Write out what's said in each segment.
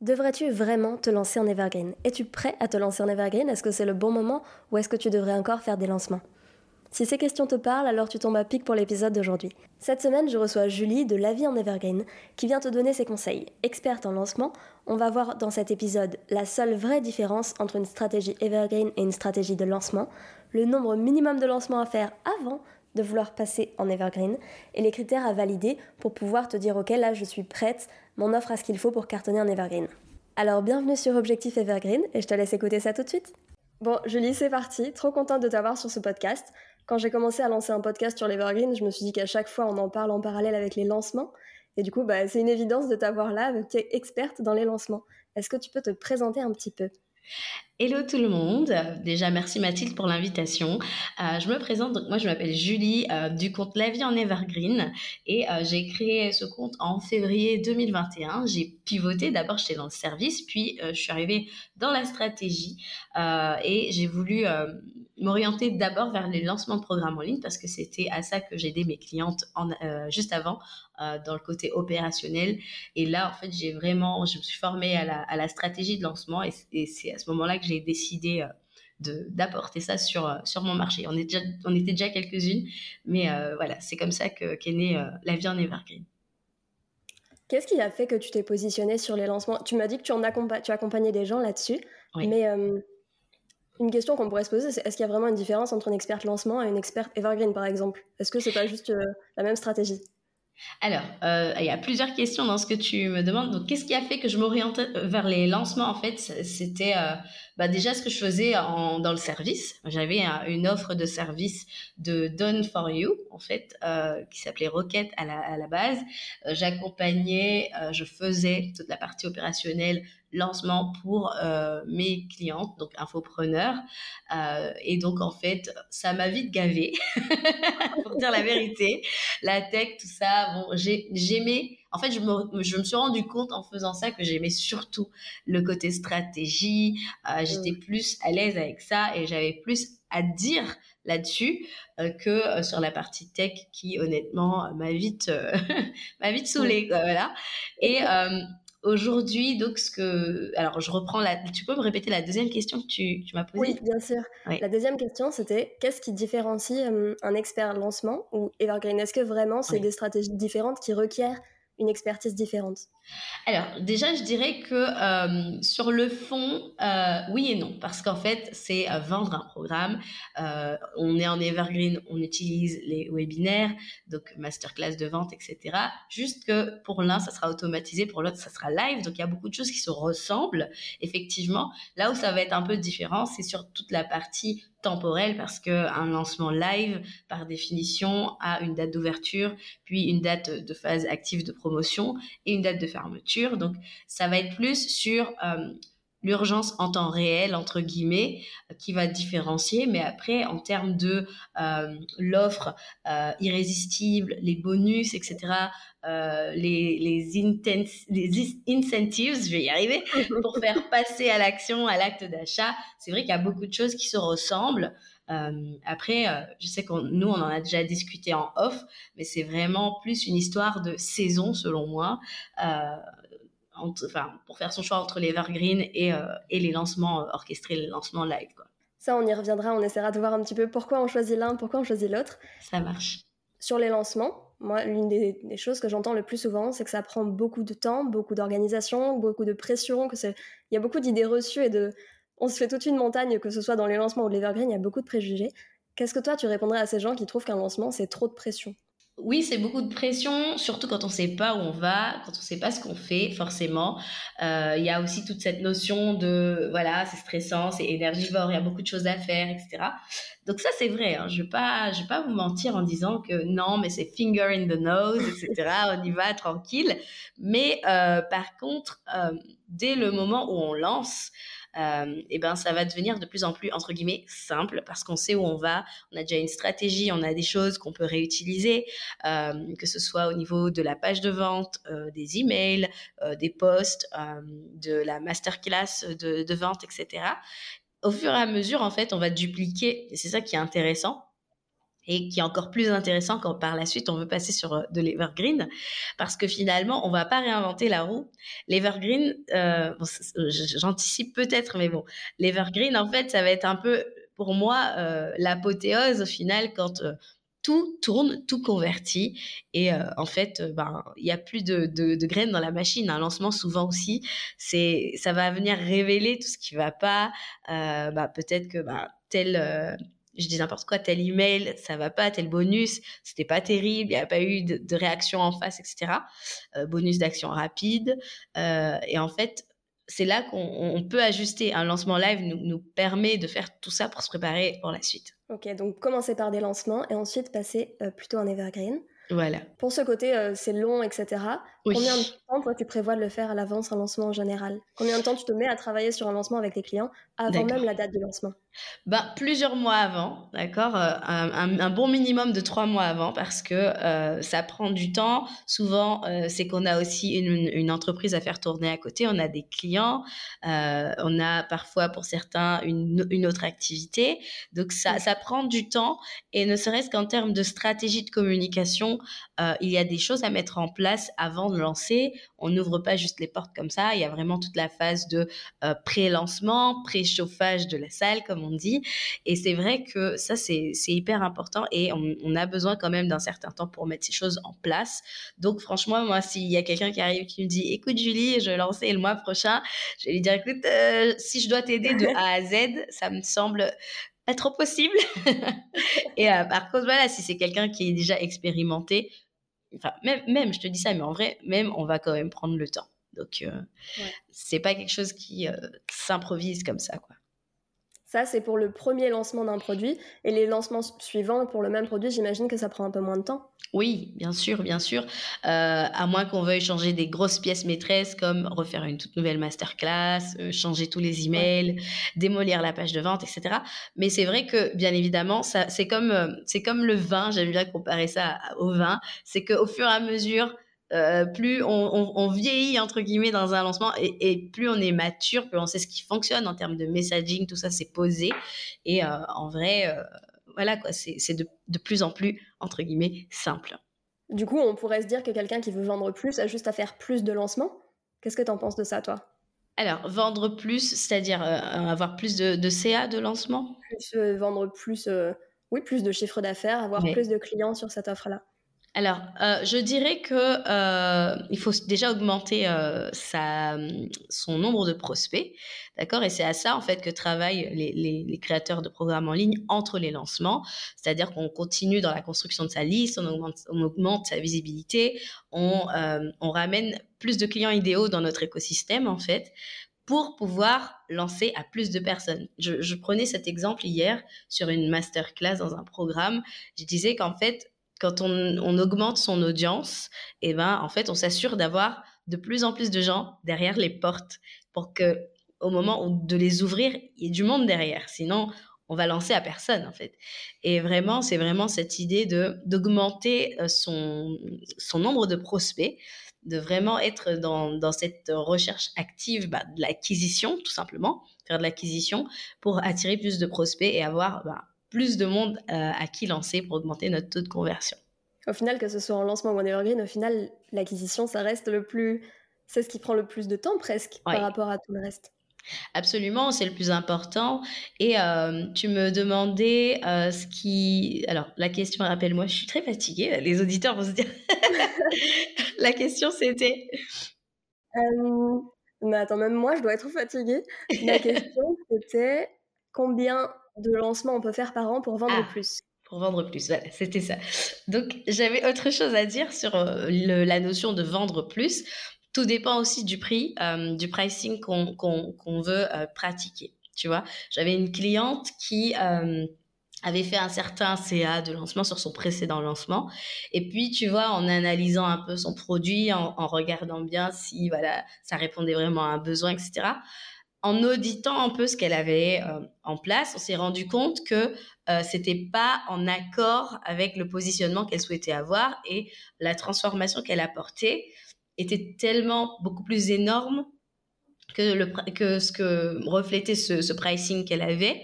Devrais-tu vraiment te lancer en Evergreen? Es-tu prêt à te lancer en Evergreen? Est-ce que c'est le bon moment ou est-ce que tu devrais encore faire des lancements? Si ces questions te parlent, alors tu tombes à pic pour l'épisode d'aujourd'hui. Cette semaine, je reçois Julie de La Vie en Evergreen qui vient te donner ses conseils. Experte en lancement, on va voir dans cet épisode la seule vraie différence entre une stratégie Evergreen et une stratégie de lancement, le nombre minimum de lancements à faire avant de vouloir passer en Evergreen et les critères à valider pour pouvoir te dire ok là je suis prête, mon offre a ce qu'il faut pour cartonner en Evergreen. Alors bienvenue sur Objectif Evergreen et je te laisse écouter ça tout de suite. Bon Julie c'est parti, trop contente de t'avoir sur ce podcast. Quand j'ai commencé à lancer un podcast sur l'Evergreen, je me suis dit qu'à chaque fois on en parle en parallèle avec les lancements et du coup bah, c'est une évidence de t'avoir là, tu es experte dans les lancements. Est-ce que tu peux te présenter un petit peu? Hello tout le monde. Déjà, merci Mathilde pour l'invitation. Euh, je me présente, donc moi je m'appelle Julie euh, du compte La vie en Evergreen et euh, j'ai créé ce compte en février 2021. J'ai pivoté, d'abord j'étais dans le service, puis je suis arrivée dans la stratégie et j'ai voulu m'orienter d'abord vers les lancements de programmes en ligne parce que c'était à ça que j'aidais mes clientes en, juste avant dans le côté opérationnel. Et là, en fait, j'ai vraiment, je me suis formée à la, à la stratégie de lancement et, c'est à ce moment-là que j'ai décidé euh, d'apporter ça sur euh, sur mon marché. On est déjà on était déjà quelques-unes, mais euh, voilà, c'est comme ça que qu'est née la vie en evergreen. Qu'est-ce qui a fait que tu t'es positionné sur les lancements? Tu m'as dit que tu en tu accompagnais des gens là-dessus, mais une question qu'on pourrait se poser, c'est est-ce qu'il y a vraiment une différence entre une experte lancement et une experte evergreen par exemple? Est-ce que c'est pas juste la même stratégie? Alors, euh, il y a plusieurs questions dans ce que tu me demandes. Donc, qu'est-ce qui a fait que je m'oriente vers les lancements? En fait, c'était euh, bah, déjà ce que je faisais en, dans le service. J'avais une offre de service de Done for You, en fait, euh, qui s'appelait Rocket à la, à la base. Euh, j'accompagnais, euh, je faisais toute la partie opérationnelle lancement pour euh, mes clientes, donc infopreneurs. Euh, et donc, en fait, ça m'a vite gavé, pour dire la vérité. La tech, tout ça, bon, j'aimais... En fait, je me, je me suis rendu compte en faisant ça que j'aimais surtout le côté stratégie. Euh, J'étais mmh. plus à l'aise avec ça et j'avais plus à dire là-dessus euh, que euh, sur la partie tech qui honnêtement m'a vite m'a vite saoulée mmh. voilà et Aujourd'hui, donc, ce que. Alors, je reprends la. Tu peux me répéter la deuxième question que tu, tu m'as posée? Oui, bien sûr. La deuxième question, c'était qu'est-ce qui différencie un expert lancement ou Evergreen? Est-ce que vraiment, c'est des stratégies différentes qui requièrent expertise différente Alors déjà, je dirais que euh, sur le fond, euh, oui et non, parce qu'en fait, c'est euh, vendre un programme. on est en evergreen, on utilise les webinaires, donc masterclass de vente, etc. Juste que pour l'un, ça sera automatisé, pour l'autre, ça sera live. Donc il y a beaucoup de choses qui se ressemblent, effectivement. Là où ça va être un peu différent, c'est sur toute la partie temporel parce que un lancement live, par définition, a une date d'ouverture, puis une date de phase active de promotion et une date de fermeture. Donc, ça va être plus sur euh, l'urgence en temps réel entre guillemets qui va différencier mais après en termes de euh, l'offre euh, irrésistible les bonus etc euh, les les, intense, les incentives je vais y arriver pour faire passer à l'action à l'acte d'achat c'est vrai qu'il y a beaucoup de choses qui se ressemblent. Après, je sais qu'on nous on en a déjà discuté en off, mais c'est vraiment plus une histoire de saison selon moi enfin, pour faire son choix entre les evergreen et, euh, et les lancements euh, orchestrés, les lancements live. Quoi. Ça, on y reviendra, on essaiera de voir un petit peu pourquoi on choisit l'un, pourquoi on choisit l'autre. Ça marche. Sur les lancements, moi, l'une des, choses que j'entends le plus souvent, c'est que ça prend beaucoup de temps, beaucoup d'organisation, beaucoup de pression, que c'est, il y a beaucoup d'idées reçues et de, on se fait toute une montagne, que ce soit dans les lancements ou l'evergreen, il y a beaucoup de préjugés. Qu'est-ce que toi, tu répondrais à ces gens qui trouvent qu'un lancement, c'est trop de pression? Oui, c'est beaucoup de pression, surtout quand on ne sait pas où on va, quand on ne sait pas ce qu'on fait, forcément. Euh, il y a aussi toute cette notion de, voilà, c'est stressant, c'est énergivore, il y a beaucoup de choses à faire, etc. Donc ça, c'est vrai. Hein. Je ne vais, pas, vais pas vous mentir en disant que non, mais c'est finger in the nose, etc. on y va tranquille. Mais euh, par contre, euh, dès le moment où on lance, euh, et ben ça va devenir de plus en plus entre guillemets simple parce qu'on sait où on va, on a déjà une stratégie, on a des choses qu'on peut réutiliser, que ce soit au niveau de la page de vente, des emails, des posts, de la masterclass de vente, etc. Au fur et à mesure, en fait, on va dupliquer, et c'est ça qui est intéressant, et qui est encore plus intéressant quand par la suite on veut passer sur euh, de l'evergreen parce que finalement on va pas réinventer la roue. L'evergreen, euh, j'anticipe peut-être, mais bon, l'evergreen en fait ça va être un peu pour moi euh, l'apothéose au final quand tout tourne, tout convertit. Et euh, en fait, ben, il n'y a plus de, de, graines dans la machine. Un lancement, souvent aussi, c'est, ça va venir révéler tout ce qui ne va pas. bah, peut-être que bah, tel je dis n'importe quoi, tel email, ça va pas, tel bonus, c'était pas terrible, il n'y a pas eu de, réaction en face, etc. bonus d'action rapide. et en fait, c'est là qu'on peut ajuster. Un lancement live nous, nous, permet de faire tout ça pour se préparer pour la suite. Ok, donc commencer par des lancements et ensuite passer plutôt en evergreen. Voilà. Pour ce côté, euh, c'est long, etc. Combien de temps, toi, tu prévois de le faire à l'avance, un lancement en général? Combien de temps tu te mets à travailler sur un lancement avec tes clients avant même la date du lancement? Bah, Plusieurs mois avant, d'accord euh, un, bon minimum de trois mois avant parce que euh, ça prend du temps. Souvent, c'est qu'on a aussi une, entreprise à faire tourner à côté. On a des clients. on a parfois, pour certains, une, autre activité. Donc, ça, ça prend du temps. Et ne serait-ce qu'en termes de stratégie de communication, euh, il y a des choses à mettre en place avant de lancer. On n'ouvre pas juste les portes comme ça. Il y a vraiment toute la phase de euh, pré-lancement, pré-chauffage de la salle, comme on dit. Et c'est vrai que ça, c'est hyper important et on, a besoin quand même d'un certain temps pour mettre ces choses en place. Donc, franchement, moi, s'il y a quelqu'un qui arrive qui me dit, écoute, Julie, je vais lancer le mois prochain, je vais lui dire, écoute, euh, si je dois t'aider de A à Z, ça me semble pas trop possible. et euh, par contre, voilà, si c'est quelqu'un qui est déjà expérimenté, enfin, même, même, je te dis ça, mais en vrai, même, on va quand même prendre le temps. Donc, euh, c'est pas quelque chose qui euh, s'improvise comme ça, quoi. Ça, c'est pour le premier lancement d'un produit. Et les lancements suivants pour le même produit, j'imagine que ça prend un peu moins de temps. Oui, bien sûr, bien sûr. Euh, à moins qu'on veuille changer des grosses pièces maîtresses comme refaire une toute nouvelle masterclass, euh, changer tous les emails, démolir la page de vente, etc. Mais c'est vrai que, bien évidemment, ça, c'est comme, euh, c'est comme le vin. J'aime bien comparer ça au vin. C'est qu'au fur et à mesure, euh, plus on, vieillit entre guillemets dans un lancement et, plus on est mature, plus on sait ce qui fonctionne en termes de messaging, tout ça c'est posé. Et euh, en vrai, euh, voilà quoi, c'est de, de, plus en plus entre guillemets simple. Du coup, on pourrait se dire que quelqu'un qui veut vendre plus a juste à faire plus de lancements. Qu'est-ce que tu en penses de ça, toi? Alors, vendre plus, c'est-à-dire avoir plus de, de, CA de lancement? Vendre plus, oui, plus de chiffre d'affaires, avoir plus de clients sur cette offre-là. Alors, euh, je dirais que euh, il faut déjà augmenter euh, son nombre de prospects, d'accord Et c'est à ça en fait que travaillent les, créateurs de programmes en ligne entre les lancements, c'est-à-dire qu'on continue dans la construction de sa liste, on augmente, sa visibilité, on, ramène plus de clients idéaux dans notre écosystème en fait pour pouvoir lancer à plus de personnes. Je, je prenais cet exemple hier sur une masterclass dans un programme. Je disais qu'en fait, quand on, augmente son audience, et eh ben, en fait, on s'assure d'avoir de plus en plus de gens derrière les portes pour que, au moment de les ouvrir, il y ait du monde derrière. Sinon, on va lancer à personne, en fait. Et vraiment, c'est vraiment cette idée de d'augmenter euh, son, son nombre de prospects, de vraiment être dans, dans cette recherche active bah, de l'acquisition, tout simplement, faire de l'acquisition pour attirer plus de prospects et avoir bah, plus de monde euh, à qui lancer pour augmenter notre taux de conversion. Au final, que ce soit en lancement ou en evergreen, au final, l'acquisition, ça reste le plus... C'est ce qui prend le plus de temps presque par rapport à tout le reste. Absolument, c'est le plus important. Et euh, tu me demandais euh, ce qui... Alors, la question, rappelle-moi, je suis très fatiguée, les auditeurs vont se dire... la question, c'était... mais attends, même moi, je dois être fatiguée. La question, c'était combien de lancement on peut faire par an pour vendre ah, plus pour vendre plus, voilà, c'était ça. Donc j'avais autre chose à dire sur euh, la notion de vendre plus. Tout dépend aussi du prix, euh, du pricing qu'on veut euh, pratiquer. Tu vois, j'avais une cliente qui avait fait un certain CA de lancement sur son précédent lancement. Et puis, tu vois, en analysant un peu son produit, en, en regardant bien si voilà, ça répondait vraiment à un besoin, etc en auditant un peu ce qu'elle avait euh, en place, on s'est rendu compte que euh, c'était pas en accord avec le positionnement qu'elle souhaitait avoir et la transformation qu'elle apportait était tellement beaucoup plus énorme que, le, que ce que reflétait ce, ce pricing qu'elle avait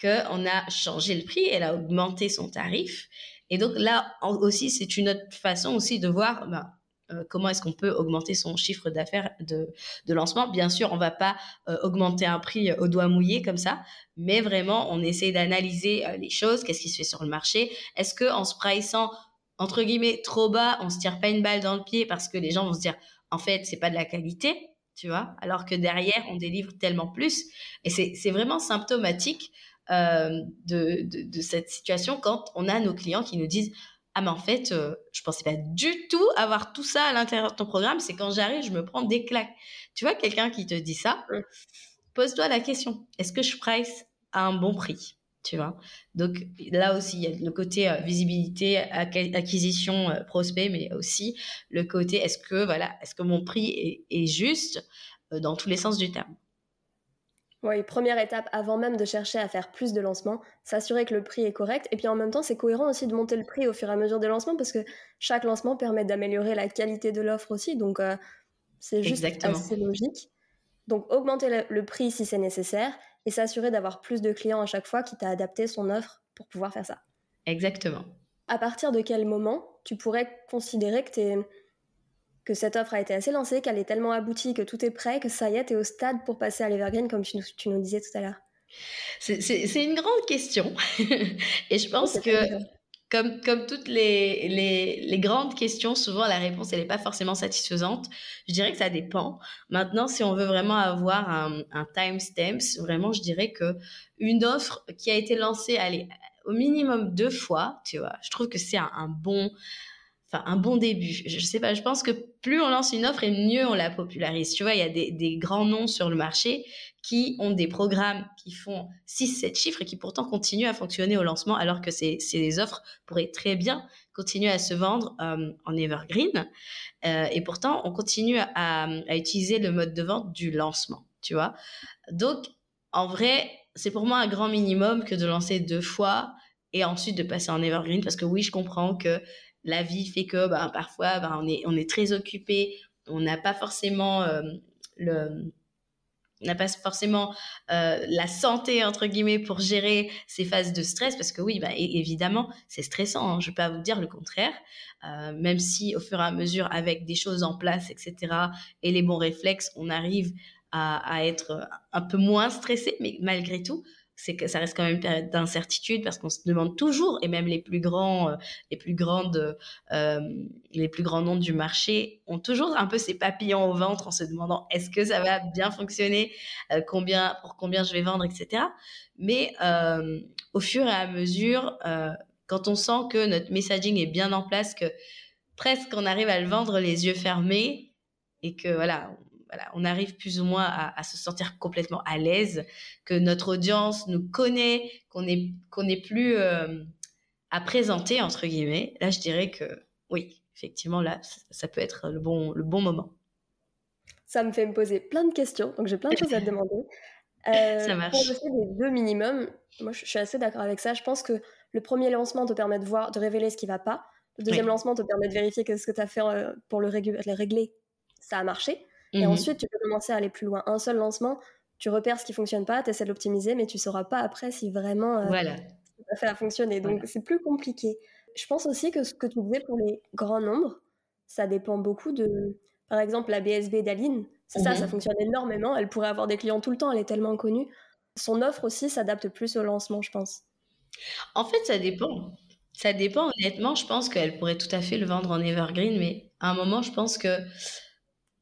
qu'on a changé le prix, elle a augmenté son tarif. Et donc là aussi, c'est une autre façon aussi de voir bah, euh, comment est-ce qu'on peut augmenter son chiffre d'affaires de, lancement. Bien sûr, on va pas euh, augmenter un prix au doigt mouillé comme ça, mais vraiment, on essaie d'analyser les choses, qu'est-ce qui se fait sur le marché. Est-ce que en se priceant entre guillemets trop bas, on se tire pas une balle dans le pied parce que les gens vont se dire en fait, c'est pas de la qualité, tu vois, alors que derrière, on délivre tellement plus. Et c'est vraiment symptomatique euh, de, de, cette situation quand on a nos clients qui nous disent ah mais en fait euh, je pensais pas du tout avoir tout ça à l'intérieur de ton programme. C'est quand j'arrive je me prends des claques. Tu vois quelqu'un qui te dit ça pose-toi la question. Est-ce que je price à un bon prix tu vois? Donc là aussi, il y a le côté euh, visibilité, acquisition, prospect, mais aussi le côté est-ce que voilà, est-ce que mon prix est, est juste dans tous les sens du terme? Oui, première étape avant même de chercher à faire plus de lancements, s'assurer que le prix est correct. Et puis en même temps, c'est cohérent aussi de monter le prix au fur et à mesure des lancements parce que chaque lancement permet d'améliorer la qualité de l'offre aussi. Donc euh, c'est juste assez logique. Donc augmenter le, prix si c'est nécessaire et s'assurer d'avoir plus de clients à chaque fois qui t'a adapté son offre pour pouvoir faire ça. Exactement. À partir de quel moment tu pourrais considérer que tu es que cette offre a été assez lancée, qu'elle est tellement aboutie, que tout est prêt, que ça y est, tu es au stade pour passer à l'Evergreen, comme tu nous, disais tout à l'heure C'est une grande question. Et je pense que, comme, comme toutes les, les, grandes questions, souvent la réponse, elle n'est pas forcément satisfaisante. Je dirais que ça dépend. Maintenant, si on veut vraiment avoir un, un timestamp, vraiment, je dirais que une offre qui a été lancée, au minimum deux fois, tu vois, je trouve que c'est un bon enfin un bon début. Je, sais pas, je pense que plus on lance une offre et mieux on la popularise. Tu vois, il y a des, grands noms sur le marché qui ont des programmes qui font 6-7 chiffres et qui pourtant continuent à fonctionner au lancement alors que ces, ces offres pourraient très bien continuer à se vendre euh, en evergreen. Euh, et pourtant, on continue à, à utiliser le mode de vente du lancement, tu vois. Donc, en vrai, c'est pour moi un grand minimum que de lancer deux fois et ensuite de passer en evergreen parce que oui, je comprends que la vie fait que ben, parfois ben, on, est, très occupé, on n'a pas forcément euh, euh, la santé entre guillemets pour gérer ces phases de stress parce que oui bah, évidemment c'est stressant hein, je ne vais pas vous dire le contraire euh, même si au fur et à mesure avec des choses en place etc et les bons réflexes on arrive à être un peu moins stressé mais malgré tout c'est que ça reste quand même une période d'incertitude parce qu'on se demande toujours, et même les plus grands, euh, les plus grandes, euh, les plus grands noms du marché ont toujours un peu ces papillons au ventre en se demandant est-ce que ça va bien fonctionner, euh, combien, pour combien je vais vendre, etc. Mais au fur et à mesure, quand on sent que notre messaging est bien en place, que presque on arrive à le vendre les yeux fermés et que voilà, on arrive plus ou moins à, se sentir complètement à l'aise, que notre audience nous connaît, qu'on n'est qu'on est plus euh, à présenter entre guillemets. Là, je dirais que oui, effectivement, là, ça, peut être le bon, le bon moment. Ça me fait me poser plein de questions, donc j'ai plein de choses à te demander. Euh, ça marche. Pour le deux minimums, moi je suis assez d'accord avec ça. Je pense que le premier lancement te permet de voir, de révéler ce qui va pas. Le deuxième lancement te permet de vérifier que ce que tu as fait euh, pour le régler, ça a marché. Et mmh ensuite, tu peux commencer à aller plus loin. Un seul lancement, tu repères ce qui fonctionne pas, tu essaies de l'optimiser, mais tu sauras pas après si vraiment euh, voilà. ça fait à fonctionner. Donc, c'est plus compliqué. Je pense aussi que ce que tu disais pour les grands nombres, ça dépend beaucoup de. Par exemple, la BSB d'Aline, c'est ça, ça mmh fonctionne énormément. Elle pourrait avoir des clients tout le temps, elle est tellement connue. Son offre aussi s'adapte plus au lancement, je pense. En fait, ça dépend. Ça dépend, honnêtement. Je pense qu'elle pourrait tout à fait le vendre en evergreen, mais à un moment, je pense que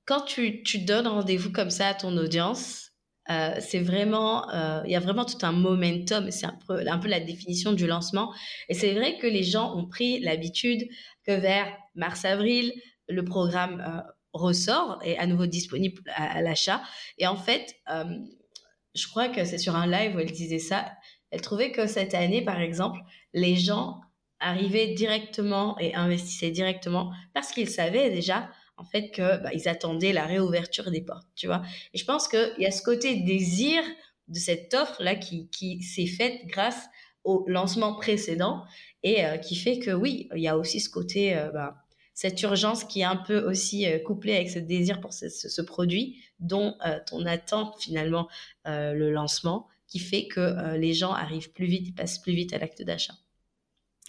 quand tu, donnes rendez-vous comme ça à ton audience, euh, c'est vraiment, euh, il y a vraiment tout un momentum. C'est un peu, la définition du lancement. Et c'est vrai que les gens ont pris l'habitude que vers mars-avril, le programme euh, ressort et à nouveau disponible à, l'achat. Et en fait, je crois que c'est sur un live où elle disait ça. Elle trouvait que cette année, par exemple, les gens arrivaient directement et investissaient directement parce qu'ils savaient déjà en fait que bah, ils attendaient la réouverture des portes, tu vois. Et je pense qu'il y a ce côté désir de cette offre là qui, s'est faite grâce au lancement précédent et euh, qui fait que oui, il y a aussi ce côté euh, bah, cette urgence qui est un peu aussi euh, couplée avec ce désir pour ce, ce, produit dont on attend finalement le lancement qui fait que les gens arrivent plus vite, passent plus vite à l'acte d'achat.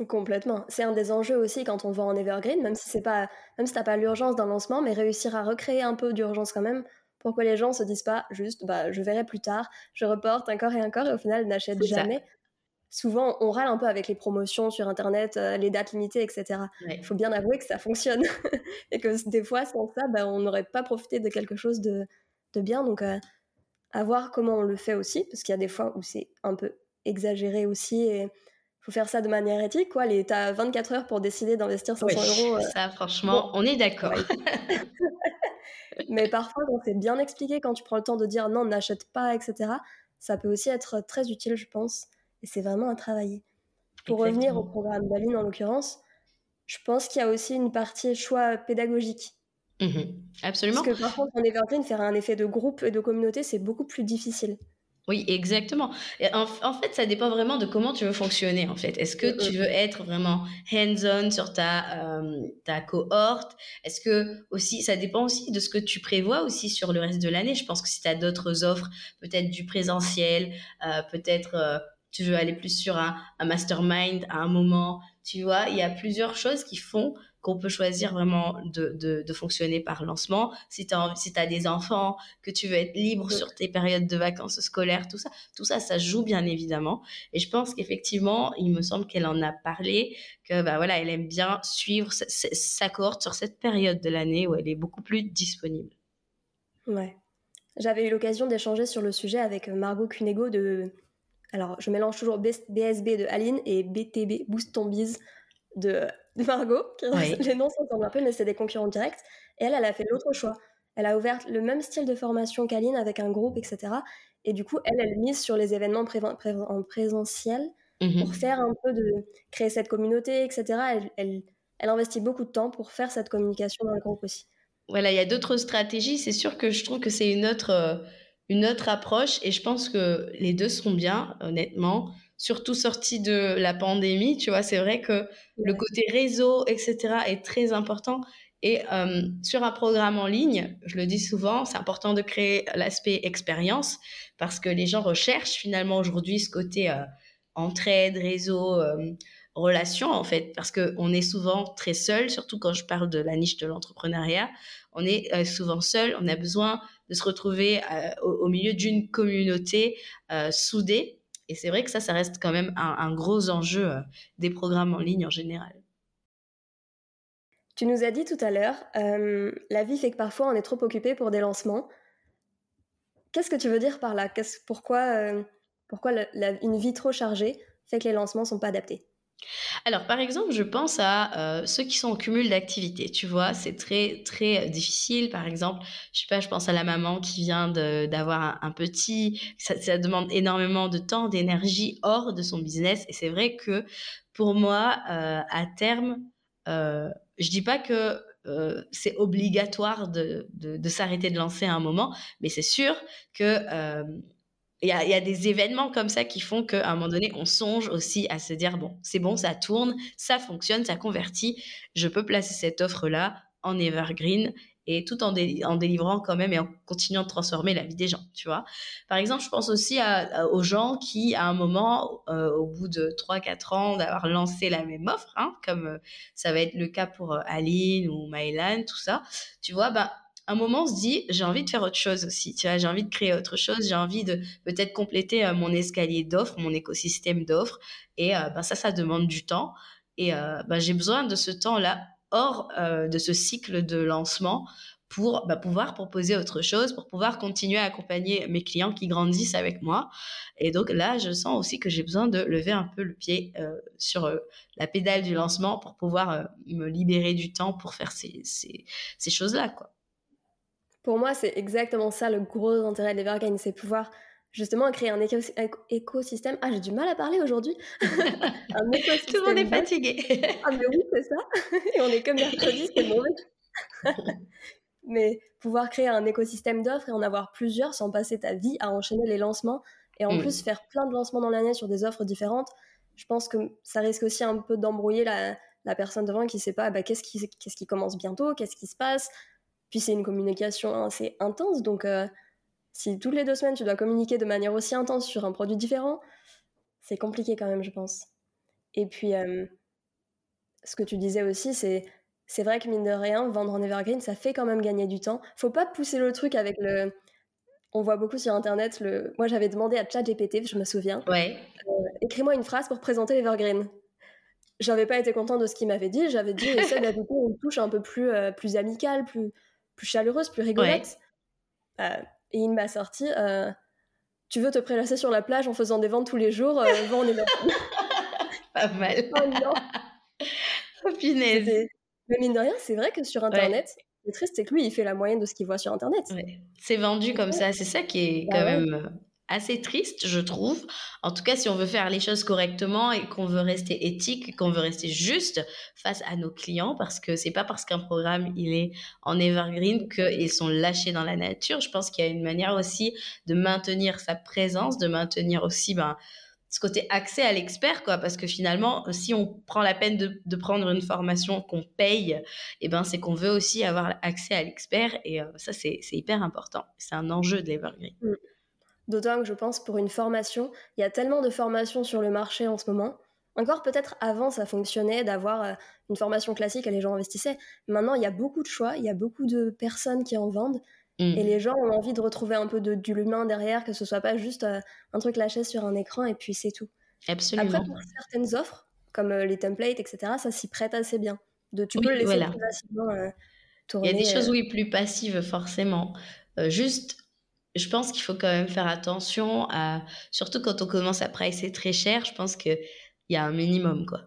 Complètement. C'est un des enjeux aussi quand on vend en evergreen, même si c'est pas, même si t'as pas l'urgence d'un lancement, mais réussir à recréer un peu d'urgence quand même pour que les gens se disent pas juste, bah, je verrai plus tard, je reporte encore et encore et au final n'achètent jamais. Souvent, on râle un peu avec les promotions sur Internet, euh, les dates limitées, etc. Il faut bien avouer que ça fonctionne et que des fois, sans ça, bah, on n'aurait pas profité de quelque chose de, de bien. Donc, euh, à voir comment on le fait aussi, parce qu'il y a des fois où c'est un peu exagéré aussi et faut faire ça de manière éthique, quoi. Les, t'as 24 heures pour décider d'investir 500 euros. Euh. Ça, franchement, on est d'accord. Mais parfois, quand c'est bien expliqué, quand tu prends le temps de dire non, n'achète pas, etc., ça peut aussi être très utile, je pense. Et c'est vraiment à travailler. Pour revenir au programme Baline, en l'occurrence, je pense qu'il y a aussi une partie choix pédagogique. Mmh absolument. Parce que par contre, en Evergreen, faire un effet de groupe et de communauté, c'est beaucoup plus difficile. Oui, exactement. en, fait, ça dépend vraiment de comment tu veux fonctionner, en fait. Est-ce que tu veux être vraiment hands-on sur ta, euh, ta cohorte? Est-ce que aussi, ça dépend aussi de ce que tu prévois aussi sur le reste de l'année? Je pense que si tu as d'autres offres, peut-être du présentiel, euh, peut-être euh, tu veux aller plus sur un, un mastermind à un moment, tu vois, il y a plusieurs choses qui font qu'on peut choisir vraiment de, de, fonctionner par lancement. Si tu as, si as des enfants, que tu veux être libre sur tes périodes de vacances scolaires, tout ça, tout ça, ça joue bien évidemment. Et je pense qu'effectivement, il me semble qu'elle en a parlé, que bah voilà, elle aime bien suivre sa, sa cohorte sur cette période de l'année où elle est beaucoup plus disponible. Ouais. J'avais eu l'occasion d'échanger sur le sujet avec Margot Cunego de. Alors, je mélange toujours BSB de Aline et BTB, Boost Ton Biz de Margot, les noms s'entendent un peu, mais c'est des concurrents directs. Et elle, elle a fait l'autre choix. Elle a ouvert le même style de formation qu'Aline avec un groupe, etc. Et du coup, elle, elle mise sur les événements en présentiel mmh pour faire un peu de créer cette communauté, etc. Elle, elle, investit beaucoup de temps pour faire cette communication dans le groupe aussi. Voilà, il y a d'autres stratégies. C'est sûr que je trouve que c'est une autre, euh, une autre approche et je pense que les deux seront bien, honnêtement surtout sorti de la pandémie, tu vois, c'est vrai que le côté réseau, etc., est très important. Et euh, sur un programme en ligne, je le dis souvent, c'est important de créer l'aspect expérience parce que les gens recherchent finalement aujourd'hui ce côté euh, entraide, réseau, euh, relation en fait, parce qu'on est souvent très seul, surtout quand je parle de la niche de l'entrepreneuriat. On est souvent seul, on a besoin de se retrouver au, milieu d'une communauté soudée et c'est vrai que ça, ça reste quand même un, gros enjeu euh, des programmes en ligne en général. Tu nous as dit tout à l'heure, euh, la vie fait que parfois on est trop occupé pour des lancements. Qu'est-ce que tu veux dire par là? Pourquoi, euh, pourquoi une vie trop chargée fait que les lancements ne sont pas adaptés? Alors, par exemple, je pense à euh, ceux qui sont en cumul d'activités. Tu vois, c'est très, très difficile. Par exemple, je sais pas, je pense à la maman qui vient d'avoir un, petit. Ça, demande énormément de temps, d'énergie hors de son business. Et c'est vrai que pour moi, euh, à terme, euh, je dis pas que euh, c'est obligatoire de, de, de s'arrêter de lancer à un moment, mais c'est sûr que il y a, des événements comme ça qui font qu'à un moment donné, on songe aussi à se dire, bon, c'est bon, ça tourne, ça fonctionne, ça convertit, je peux placer cette offre-là en evergreen et tout en, délivrant quand même et en continuant de transformer la vie des gens, tu vois. Par exemple, je pense aussi aux gens qui, à un moment, euh, au bout de 3-4 ans d'avoir lancé la même offre, hein, comme euh, ça va être le cas pour euh, Aline ou Mylan, tout ça, tu vois, bah, un moment, on se dit, j'ai envie de faire autre chose aussi. Tu vois, j'ai envie de créer autre chose. J'ai envie de peut-être compléter euh, mon escalier d'offres, mon écosystème d'offres. Et euh, ben, ça, ça demande du temps. Et euh, ben, j'ai besoin de ce temps-là hors de ce cycle de lancement pour ben, pouvoir proposer autre chose, pour pouvoir continuer à accompagner mes clients qui grandissent avec moi. Et donc là, je sens aussi que j'ai besoin de lever un peu le pied sur la pédale du lancement pour pouvoir me libérer du temps pour faire ces, ces, ces choses-là, quoi. Pour moi, c'est exactement ça le gros intérêt des d'Evergreen, c'est pouvoir justement créer un écosystème. Ah, j'ai du mal à parler aujourd'hui. Tout le monde est fatigué. ah, mais oui, c'est ça. Et on est comme mercredi, c'est mauvais. mais pouvoir créer un écosystème d'offres et en avoir plusieurs sans passer ta vie à enchaîner les lancements et en mm. plus faire plein de lancements dans l'année sur des offres différentes, je pense que ça risque aussi un peu d'embrouiller la, personne devant qui ne sait pas bah, qu'est-ce qui, qu'est-ce qui commence bientôt, qu'est-ce qui se passe, puis c'est une communication assez intense, donc euh, si toutes les deux semaines tu dois communiquer de manière aussi intense sur un produit différent, c'est compliqué quand même, je pense. Et puis, euh, ce que tu disais aussi, c'est c'est vrai que mine de rien, vendre en evergreen, ça fait quand même gagner du temps. Faut pas pousser le truc avec le. On voit beaucoup sur internet. Le... Moi, j'avais demandé à ChatGPT, je me souviens. Ouais. Euh, écris-moi une phrase pour présenter l'evergreen. J'avais pas été content de ce qu'il m'avait dit. J'avais dit essaie d'ajouter une touche un peu plus, euh, plus amicale, plus, plus chaleureuse, plus rigolote. Euh, et il m'a sorti Tu veux te prélasser sur la plage en faisant des ventes tous les jours Vends en evergreen. pas mal. oh. Oh, mais mine de rien, c'est vrai que sur Internet, le triste, c'est que lui, il fait la moyenne de ce qu'il voit sur Internet. C'est vendu comme ça. C'est ça qui est bah quand même euh, assez triste, je trouve. En tout cas, si on veut faire les choses correctement et qu'on veut rester éthique, qu'on veut rester juste face à nos clients, parce que c'est pas parce qu'un programme il est en evergreen qu'ils sont lâchés dans la nature. Je pense qu'il y a une manière aussi de maintenir sa présence, de maintenir aussi ben, ce côté accès à l'expert, quoi, parce que finalement, si on prend la peine de, prendre une formation qu'on paye, eh ben, c'est qu'on veut aussi avoir accès à l'expert, et euh, ça, c'est hyper important. C'est un enjeu de l'Evergreen. Mm. D'autant que je pense pour une formation, il y a tellement de formations sur le marché en ce moment. Encore peut-être avant, ça fonctionnait d'avoir euh, une formation classique et les gens investissaient. Maintenant, il y a beaucoup de choix, il y a beaucoup de personnes qui en vendent. Et mmh. les gens ont envie de retrouver un peu de, l'humain derrière, que ce soit pas juste euh, un truc lâché sur un écran et puis c'est tout. Absolument. Après, pour certaines offres, comme euh, les templates, etc., ça s'y prête assez bien. De, tu peux le laisser plus facilement tourner. Il y a des choses, oui, plus passives, forcément. juste, je pense qu'il faut quand même faire attention à. Surtout quand on commence à pricer très cher, je pense qu'il y a un minimum, quoi.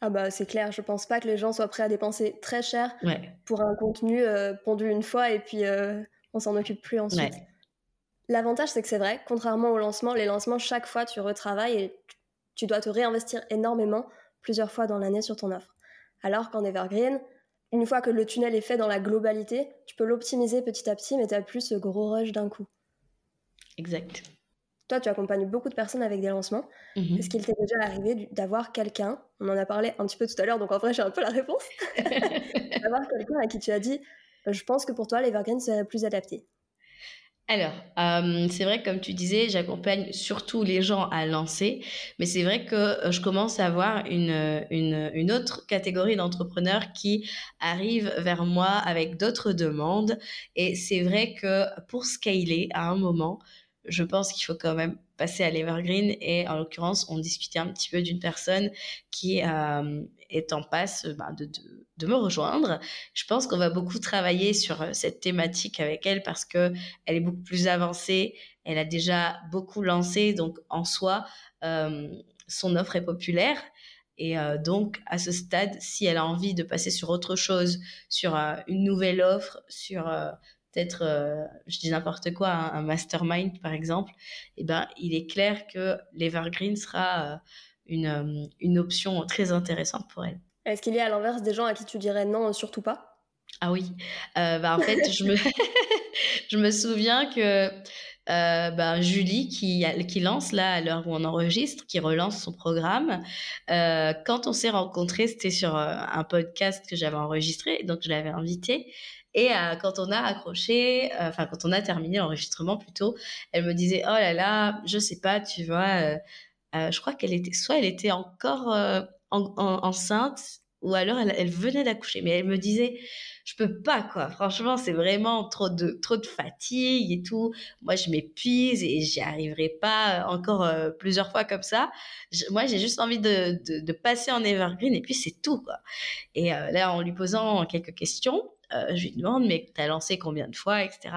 Ah bah c'est clair, je pense pas que les gens soient prêts à dépenser très cher pour un contenu euh, pondu une fois et puis euh, on s'en occupe plus ensuite. L'avantage c'est que c'est vrai, contrairement au lancement, les lancements chaque fois tu retravailles et tu dois te réinvestir énormément plusieurs fois dans l'année sur ton offre. Alors qu'en Evergreen, une fois que le tunnel est fait dans la globalité, tu peux l'optimiser petit à petit mais tu n'as plus ce gros rush d'un coup. Exact. Toi, tu accompagnes beaucoup de personnes avec des lancements. Mmh Est-ce qu'il t'est déjà arrivé d'avoir quelqu'un, on en a parlé un petit peu tout à l'heure, donc en vrai, j'ai un peu la réponse, d'avoir quelqu'un à qui tu as dit, je pense que pour toi, l'Evergreen serait plus adapté alors, euh, c'est vrai que comme tu disais, j'accompagne surtout les gens à lancer, mais c'est vrai que euh, je commence à avoir une, une, une autre catégorie d'entrepreneurs qui arrivent vers moi avec d'autres demandes. Et c'est vrai que pour scaler à un moment, je pense qu'il faut quand même passer à l'Evergreen et en l'occurrence, on discutait un petit peu d'une personne qui euh, est en passe bah, de, de, me rejoindre. Je pense qu'on va beaucoup travailler sur euh, cette thématique avec elle parce que elle est beaucoup plus avancée, elle a déjà beaucoup lancé, donc en soi, euh, son offre est populaire. Et donc, à ce stade, si elle a envie de passer sur autre chose, sur une nouvelle offre, sur peut-être, euh, je dis n'importe quoi, un, mastermind par exemple, eh ben, il est clair que l'Evergreen sera euh, une, euh, une option très intéressante pour elle. Est-ce qu'il y a à l'inverse des gens à qui tu dirais non, surtout pas? Ah oui, bah, en fait, je, me je me souviens que bah, Julie qui, qui lance là à l'heure où on enregistre, qui relance son programme. quand on s'est rencontrés, c'était sur un podcast que j'avais enregistré, donc je l'avais invitée. Et euh, quand on a accroché, euh, enfin quand on a terminé l'enregistrement plutôt, elle me disait oh là là, je sais pas, tu vois, euh, je crois qu'elle était soit elle était encore enceinte ou alors elle, venait d'accoucher, mais elle me disait je peux pas quoi. Franchement, c'est vraiment trop de trop de fatigue et tout. Moi, je m'épuise et j'y arriverai pas encore plusieurs fois comme ça. moi, j'ai juste envie de, de, de, passer en evergreen et puis c'est tout quoi. Et là, en lui posant quelques questions, euh, je lui demande, mais tu as lancé combien de fois, etc.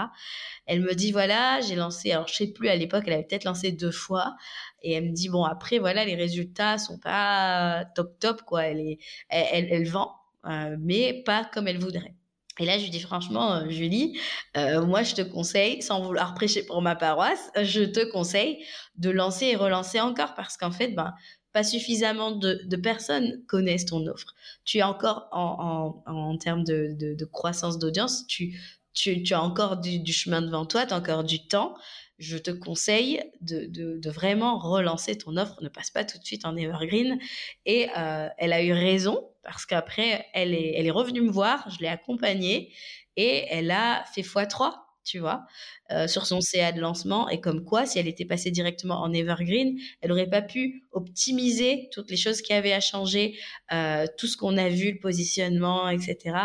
Elle me dit, voilà, j'ai lancé, alors je sais plus, à l'époque, elle avait peut-être lancé deux fois. Et elle me dit, bon, après, voilà, les résultats sont pas top, top, quoi. Elle, est, elle, elle, vend, euh, mais pas comme elle voudrait. Et là, je lui dis franchement, euh, Julie, moi, je te conseille, sans vouloir prêcher pour ma paroisse, je te conseille de lancer et relancer encore parce qu'en fait, ben, pas suffisamment de, de, personnes connaissent ton offre. Tu es encore en, en, en termes de, de, de croissance d'audience, tu, tu, tu, as encore du, du chemin devant toi, tu as encore du temps. Je te conseille de, de, vraiment relancer ton offre. Ne passe pas tout de suite en evergreen. Et euh, elle a eu raison parce qu'après, elle est, elle est revenue me voir, je l'ai accompagnée et elle a fait x3 tu vois, euh, sur son CA de lancement. Et comme quoi, si elle était passée directement en Evergreen, elle n'aurait pas pu optimiser toutes les choses qui avaient à changer, euh, tout ce qu'on a vu, le positionnement, etc.,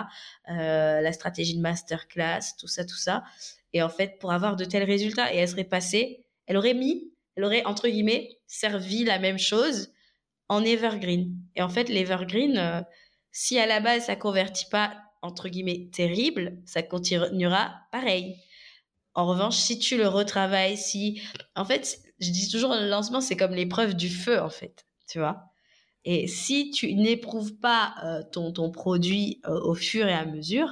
euh, la stratégie de masterclass, tout ça, tout ça. Et en fait, pour avoir de tels résultats, et elle serait passée, elle aurait mis, elle aurait, entre guillemets, servi la même chose en Evergreen. Et en fait, l'Evergreen, si à la base, ça convertit pas entre guillemets terrible, ça continuera pareil. En revanche, si tu le retravailles, si. En fait, je dis toujours, le lancement, c'est comme l'épreuve du feu, en fait. Tu vois Et si tu n'éprouves pas euh, ton, ton produit euh, au fur et à mesure,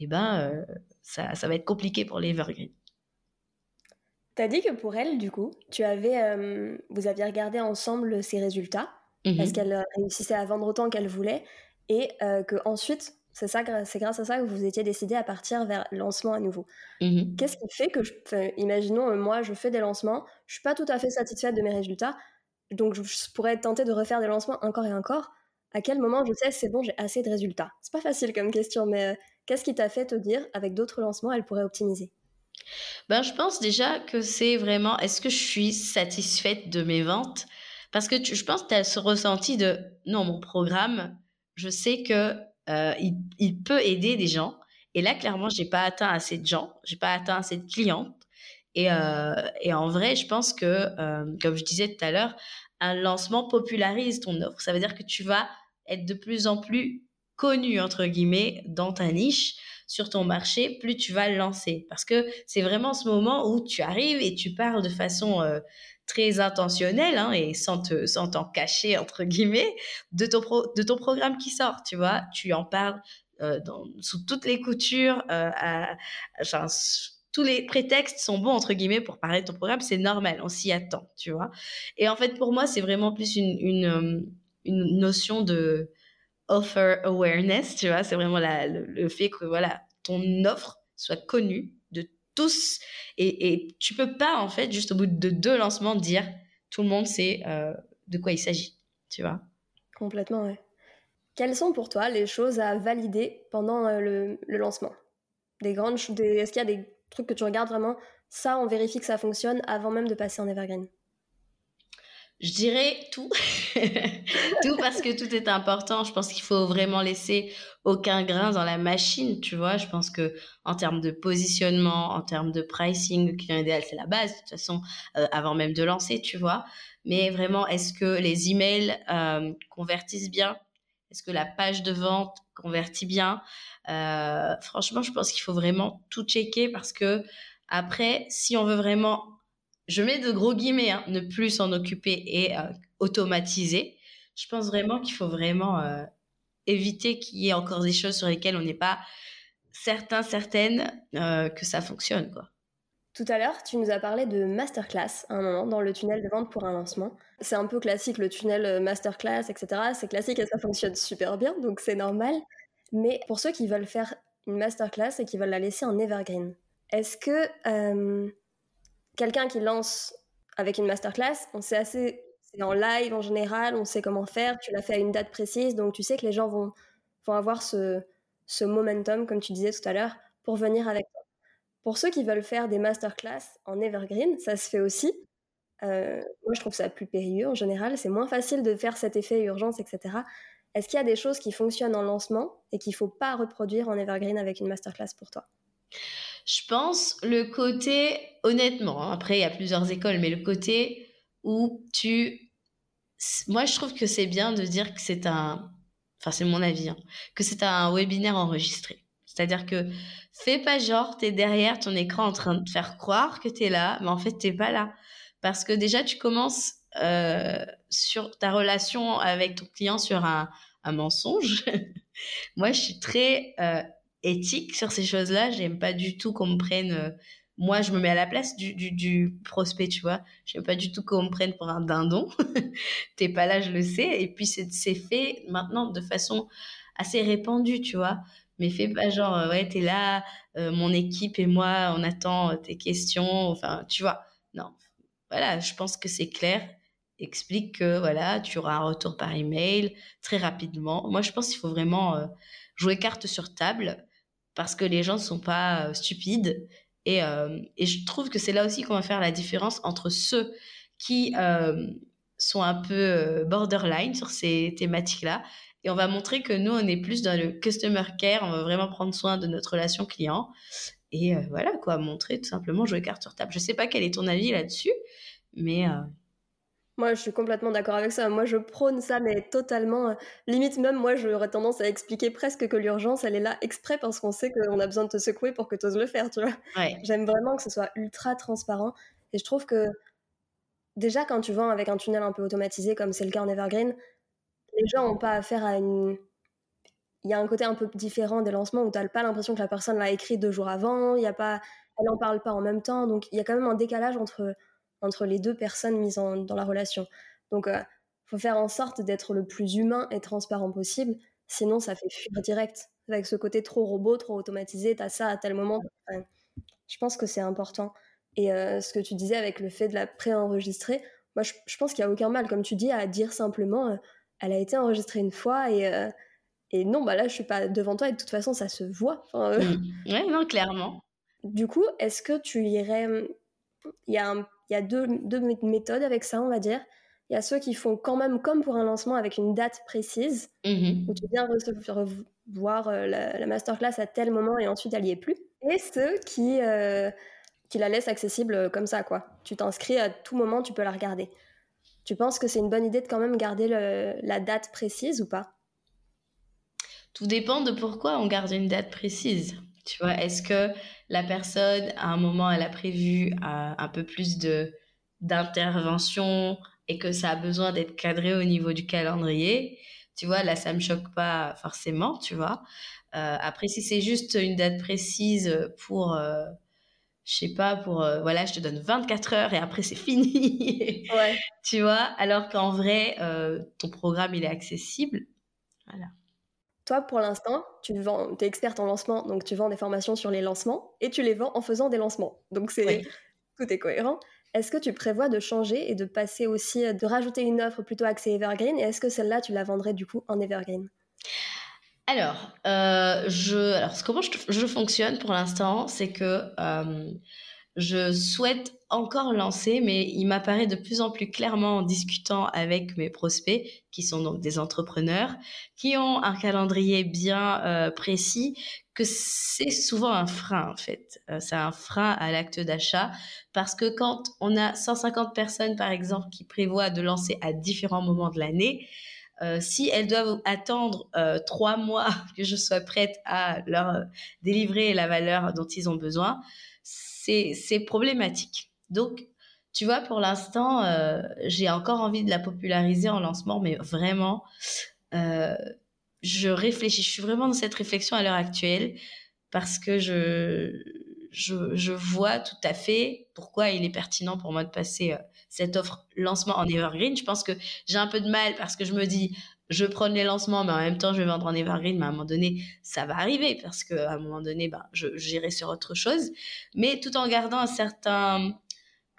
eh ben, euh, ça, ça, va être compliqué pour l'Evergreen. Tu as dit que pour elle, du coup, tu avais, vous aviez regardé ensemble ses résultats. Est-ce mmh qu'elle réussissait à vendre autant qu'elle voulait Et que ensuite, c'est ça, c'est grâce à ça que vous étiez décidé à partir vers lancement à nouveau. Mmh Qu'est-ce qui fait que, je, imaginons, euh, moi, je fais des lancements, je suis pas tout à fait satisfaite de mes résultats, donc je, pourrais être tentée de refaire des lancements encore et encore. À quel moment je sais c'est bon, j'ai assez de résultats? C'est pas facile comme question, mais euh, qu'est-ce qui t'a fait te dire, avec d'autres lancements, elle pourrait optimiser? Ben, je pense déjà que c'est vraiment, est-ce que je suis satisfaite de mes ventes? Parce que je pense que tu as ce ressenti de, non, mon programme, je sais que euh, il, peut aider des gens. Et là, clairement, j'ai pas atteint assez de gens, j'ai pas atteint assez de clientes. Et, euh, et en vrai, je pense que, euh, comme je disais tout à l'heure, un lancement popularise ton offre. Ça veut dire que tu vas être de plus en plus connu, entre guillemets, dans ta niche, sur ton marché, plus tu vas le lancer. Parce que c'est vraiment ce moment où tu arrives et tu parles de façon très intentionnel hein, et sans te sans t'en cacher entre guillemets de ton de ton programme qui sort tu vois. Tu en parles euh, sous toutes les coutures euh, à, enfin, tous les prétextes sont bons entre guillemets pour parler de ton programme. C'est normal on s'y attend tu vois. Et en fait pour moi c'est vraiment plus une euh, une notion de offer awareness tu vois c'est vraiment le fait que voilà ton offre soit connue tous. Et, tu peux pas, en fait, juste au bout de deux lancements, dire tout le monde sait euh, de quoi il s'agit. Tu vois Complètement, ouais. Quelles sont pour toi les choses à valider pendant euh, le, le, lancement? Des grandes des... Est-ce qu'il y a des trucs que tu regardes vraiment? Ça, on vérifie que ça fonctionne avant même de passer en evergreen je dirais tout. tout parce que tout est important. Je pense qu'il faut vraiment laisser aucun grain dans la machine, tu vois. Je pense que en termes de positionnement, en termes de pricing, le client idéal, c'est la base, de toute façon, euh, avant même de lancer, tu vois. Mais vraiment, est-ce que les emails euh, convertissent bien? Est-ce que la page de vente convertit bien? Euh, Franchement, je pense qu'il faut vraiment tout checker parce que après, si on veut vraiment je mets de gros guillemets, hein, ne plus s'en occuper et euh, automatiser. Je pense vraiment qu'il faut vraiment euh, éviter qu'il y ait encore des choses sur lesquelles on n'est pas certain, certaine euh, que ça fonctionne. Tout à l'heure, tu nous as parlé de masterclass à un moment dans le tunnel de vente pour un lancement. C'est un peu classique le tunnel masterclass, etc. C'est classique et ça fonctionne super bien, donc c'est normal. Mais pour ceux qui veulent faire une masterclass et qui veulent la laisser en evergreen, est-ce que quelqu'un qui lance avec une masterclass, on sait assez, c'est en live en général, on sait comment faire, tu l'as fait à une date précise, donc tu sais que les gens vont, vont avoir ce, ce momentum, comme tu disais tout à l'heure, pour venir avec toi. Pour ceux qui veulent faire des masterclass en evergreen, ça se fait aussi. Euh, moi, je trouve ça plus périlleux en général. C'est moins facile de faire cet effet urgence, etc. Est-ce qu'il y a des choses qui fonctionnent en lancement et qu'il ne faut pas reproduire en evergreen avec une masterclass pour toi? Je pense le côté, honnêtement, hein, après il y a plusieurs écoles, mais le côté où tu... Moi, je trouve que c'est bien de dire que c'est un... Enfin, c'est mon avis, hein, que c'est un webinaire enregistré. C'est-à-dire que fais pas genre, tu es derrière ton écran en train de faire croire que tu es là, mais en fait, t'es pas là. Parce que déjà, tu commences euh, sur ta relation avec ton client sur un, un mensonge. Moi, je suis très euh, éthique sur ces choses-là. J'aime pas du tout qu'on me prenne. Euh, moi, je me mets à la place du, prospect, tu vois. J'aime pas du tout qu'on me prenne pour un dindon. T'es pas là, je le sais. Et puis, c'est fait maintenant de façon assez répandue, tu vois. Mais fais pas genre, euh, ouais, t'es là, euh, mon équipe et moi, on attend tes questions. Enfin, tu vois. Non. Voilà, je pense que c'est clair. Explique que, voilà, tu auras un retour par email très rapidement. Moi, je pense qu'il faut vraiment jouer carte sur table parce que les gens ne sont pas euh, stupides Et, et je trouve que c'est là aussi qu'on va faire la différence entre ceux qui sont un peu borderline sur ces thématiques-là et on va montrer que nous, on est plus dans le customer care, on va vraiment prendre soin de notre relation client. Et euh, voilà, quoi, montrer tout simplement jouer carte sur table. Je sais pas quel est ton avis là-dessus, mais. Euh, moi, je suis complètement d'accord avec ça. Moi, je prône ça, mais totalement. Euh, limite, même moi, j'aurais tendance à expliquer presque que l'urgence, elle est là exprès parce qu'on sait qu'on a besoin de te secouer pour que tu oses le faire, tu vois. J'aime vraiment que ce soit ultra transparent. Et je trouve que déjà, quand tu vends avec un tunnel un peu automatisé, comme c'est le cas en Evergreen, les gens n'ont pas affaire à une. Il y a un côté un peu différent des lancements où tu n'as pas l'impression que la personne l'a écrit deux jours avant, y a pas... elle n'en parle pas en même temps, donc il y a quand même un décalage entre, entre les deux personnes mises en, dans la relation. Donc il euh, faut faire en sorte d'être le plus humain et transparent possible, sinon ça fait fuir direct. Avec ce côté trop robot, trop automatisé, tu as ça à tel moment. je pense que c'est important. Et euh, ce que tu disais avec le fait de la préenregistrer, moi je, je pense qu'il n'y a aucun mal, comme tu dis, à dire simplement euh, elle a été enregistrée une fois et, euh, et non, bah là, je suis pas devant toi et de toute façon, ça se voit. Euh. Mmh. Oui, non, clairement. Du coup, est-ce que tu irais. Il y a, il y a deux, deux, méthodes avec ça, on va dire. Il y a ceux qui font quand même comme pour un lancement avec une date précise, mmh où tu viens revoir euh, la, la, masterclass à tel moment et ensuite elle n'y est plus. Et ceux qui, qui la laissent accessible comme ça, quoi. Tu t'inscris à tout moment, tu peux la regarder. Tu penses que c'est une bonne idée de quand même garder la date précise ou pas? Tout dépend de pourquoi on garde une date précise. Tu vois, est-ce que la personne, à un moment, elle a prévu euh, un peu plus de d'intervention et que ça a besoin d'être cadré au niveau du calendrier Tu vois, là, ça me choque pas forcément, tu vois. Euh, après, si c'est juste une date précise pour euh, je sais pas, pour, euh, voilà, je te donne 24 heures et après c'est fini. ouais. Tu vois, alors qu'en vrai, euh, ton programme, il est accessible. Voilà. Toi, pour l'instant, tu vends, es experte en lancement, donc tu vends des formations sur les lancements et tu les vends en faisant des lancements. Donc c'est tout est cohérent. Est-ce que tu prévois de changer et de passer aussi, euh, de rajouter une offre plutôt axée Evergreen? Et est-ce que celle-là, tu la vendrais du coup en Evergreen? Alors, euh, je, alors comment je, fonctionne pour l'instant, c'est que euh, je souhaite encore lancer, mais il m'apparaît de plus en plus clairement en discutant avec mes prospects, qui sont donc des entrepreneurs, qui ont un calendrier bien euh, précis, que c'est souvent un frein en fait. c'est un frein à l'acte d'achat, parce que quand on a 150 personnes par exemple qui prévoient de lancer à différents moments de l'année, euh, si elles doivent attendre euh, trois mois que je sois prête à leur euh, délivrer la valeur dont ils ont besoin, c'est problématique. Donc, tu vois, pour l'instant, j'ai encore envie de la populariser en lancement, mais vraiment, je réfléchis, je suis vraiment dans cette réflexion à l'heure actuelle parce que je, je, vois tout à fait pourquoi il est pertinent pour moi de passer cette offre lancement en evergreen. Je pense que j'ai un peu de mal parce que je me dis, je prends les lancements, mais en même temps, je vais vendre en evergreen. Mais à un moment donné, ça va arriver parce qu'à un moment donné, ben, je sur autre chose. Mais tout en gardant un certain,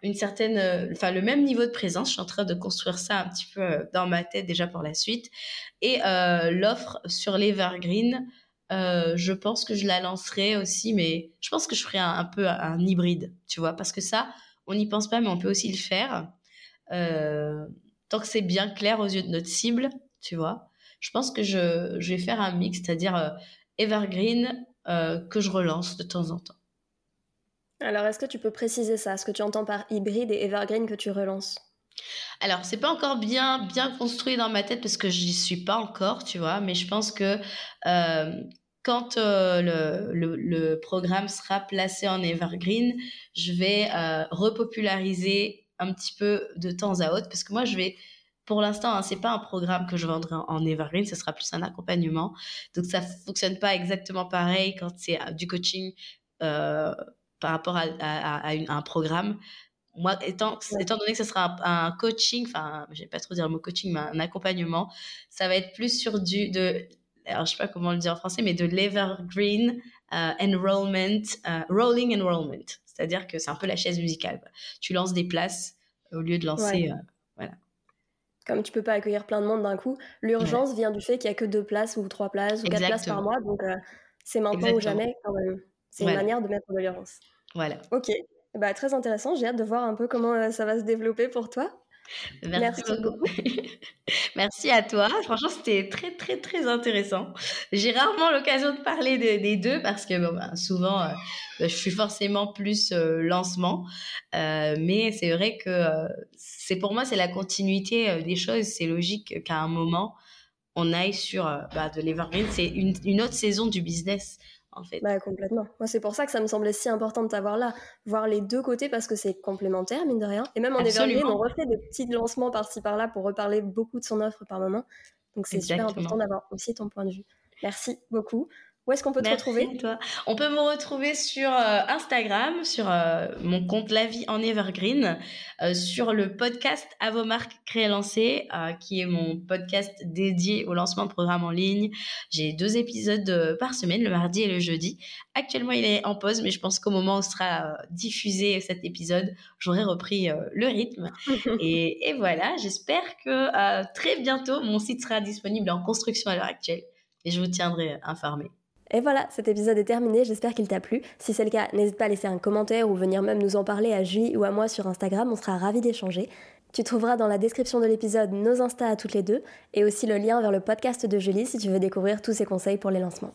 une certaine, euh, enfin, le même niveau de présence. Je suis en train de construire ça un petit peu euh, dans ma tête déjà pour la suite. Et euh, l'offre sur l'evergreen, je pense que je la lancerai aussi, mais je pense que je ferai un, peu un hybride, tu vois, parce que ça, on n'y pense pas, mais on peut aussi le faire. Euh, tant que c'est bien clair aux yeux de notre cible, tu vois. Je pense que je, vais faire un mix, c'est-à-dire euh, evergreen euh, que je relance de temps en temps. Alors, est-ce que tu peux préciser ça, ce que tu entends par hybride et evergreen que tu relances? Alors, c'est pas encore bien bien construit dans ma tête parce que j'y suis pas encore, tu vois, mais je pense que quand euh, le, programme sera placé en evergreen, je vais euh, repopulariser un petit peu de temps à autre parce que moi, je vais, pour l'instant, hein, c'est pas un programme que je vendrai en, evergreen, ce sera plus un accompagnement. Donc, ça fonctionne pas exactement pareil quand c'est euh, du coaching par rapport à, un programme moi, étant, étant donné que ce sera un, coaching, enfin, je vais pas trop dire le mot coaching, mais un accompagnement, ça va être plus sur du, de alors je sais pas comment le dire en français, mais de l'evergreen euh, enrollment, euh, rolling enrollment. C'est-à-dire que c'est un peu la chaise musicale. Tu lances des places au lieu de lancer. Euh, voilà. Comme tu peux pas accueillir plein de monde d'un coup, l'urgence vient du fait qu'il y a que deux places ou trois places ou quatre places par mois. Donc c'est maintenant ou jamais quand même. C'est une manière de mettre de l'urgence. Voilà. Ok, bah, très intéressant. J'ai hâte de voir un peu comment ça va se développer pour toi. Merci, beaucoup. Merci à toi. Franchement, c'était très, très, très intéressant. J'ai rarement l'occasion de parler des deux parce que bon, ben, souvent, euh, ben, je suis forcément plus euh, lancement. Euh, mais c'est vrai que c'est pour moi, c'est la continuité des choses. C'est logique qu'à un moment, on aille sur bah, de l'Evergreen. C'est une, une autre saison du business en fait. Bah, complètement. Moi, c'est pour ça que ça me semblait si important de t'avoir là, voir les deux côtés parce que c'est complémentaire, mine de rien. Et même en Evergreen, on refait des petits lancements par-ci par-là pour reparler beaucoup de son offre par moment. Donc, c'est super important d'avoir aussi ton point de vue. Merci beaucoup. Où est-ce qu'on peut te retrouver? toi. On peut me retrouver sur euh, Instagram, sur euh, mon compte La Vie en Evergreen, euh, sur le podcast À vos marques créer lancer, qui est mon podcast dédié au lancement de programmes en ligne. J'ai deux épisodes par semaine, le mardi et le jeudi. Actuellement, il est en pause, mais je pense qu'au moment où sera diffusé cet épisode, j'aurai repris le rythme. et, et voilà, j'espère que très bientôt, mon site sera disponible en construction à l'heure actuelle et je vous tiendrai informé. Et voilà, cet épisode est terminé, j'espère qu'il t'a plu. Si c'est le cas, n'hésite pas à laisser un commentaire ou venir même nous en parler à Julie ou à moi sur Instagram, on sera ravis d'échanger. Tu trouveras dans la description de l'épisode nos Insta à toutes les deux et aussi le lien vers le podcast de Julie si tu veux découvrir tous ses conseils pour les lancements.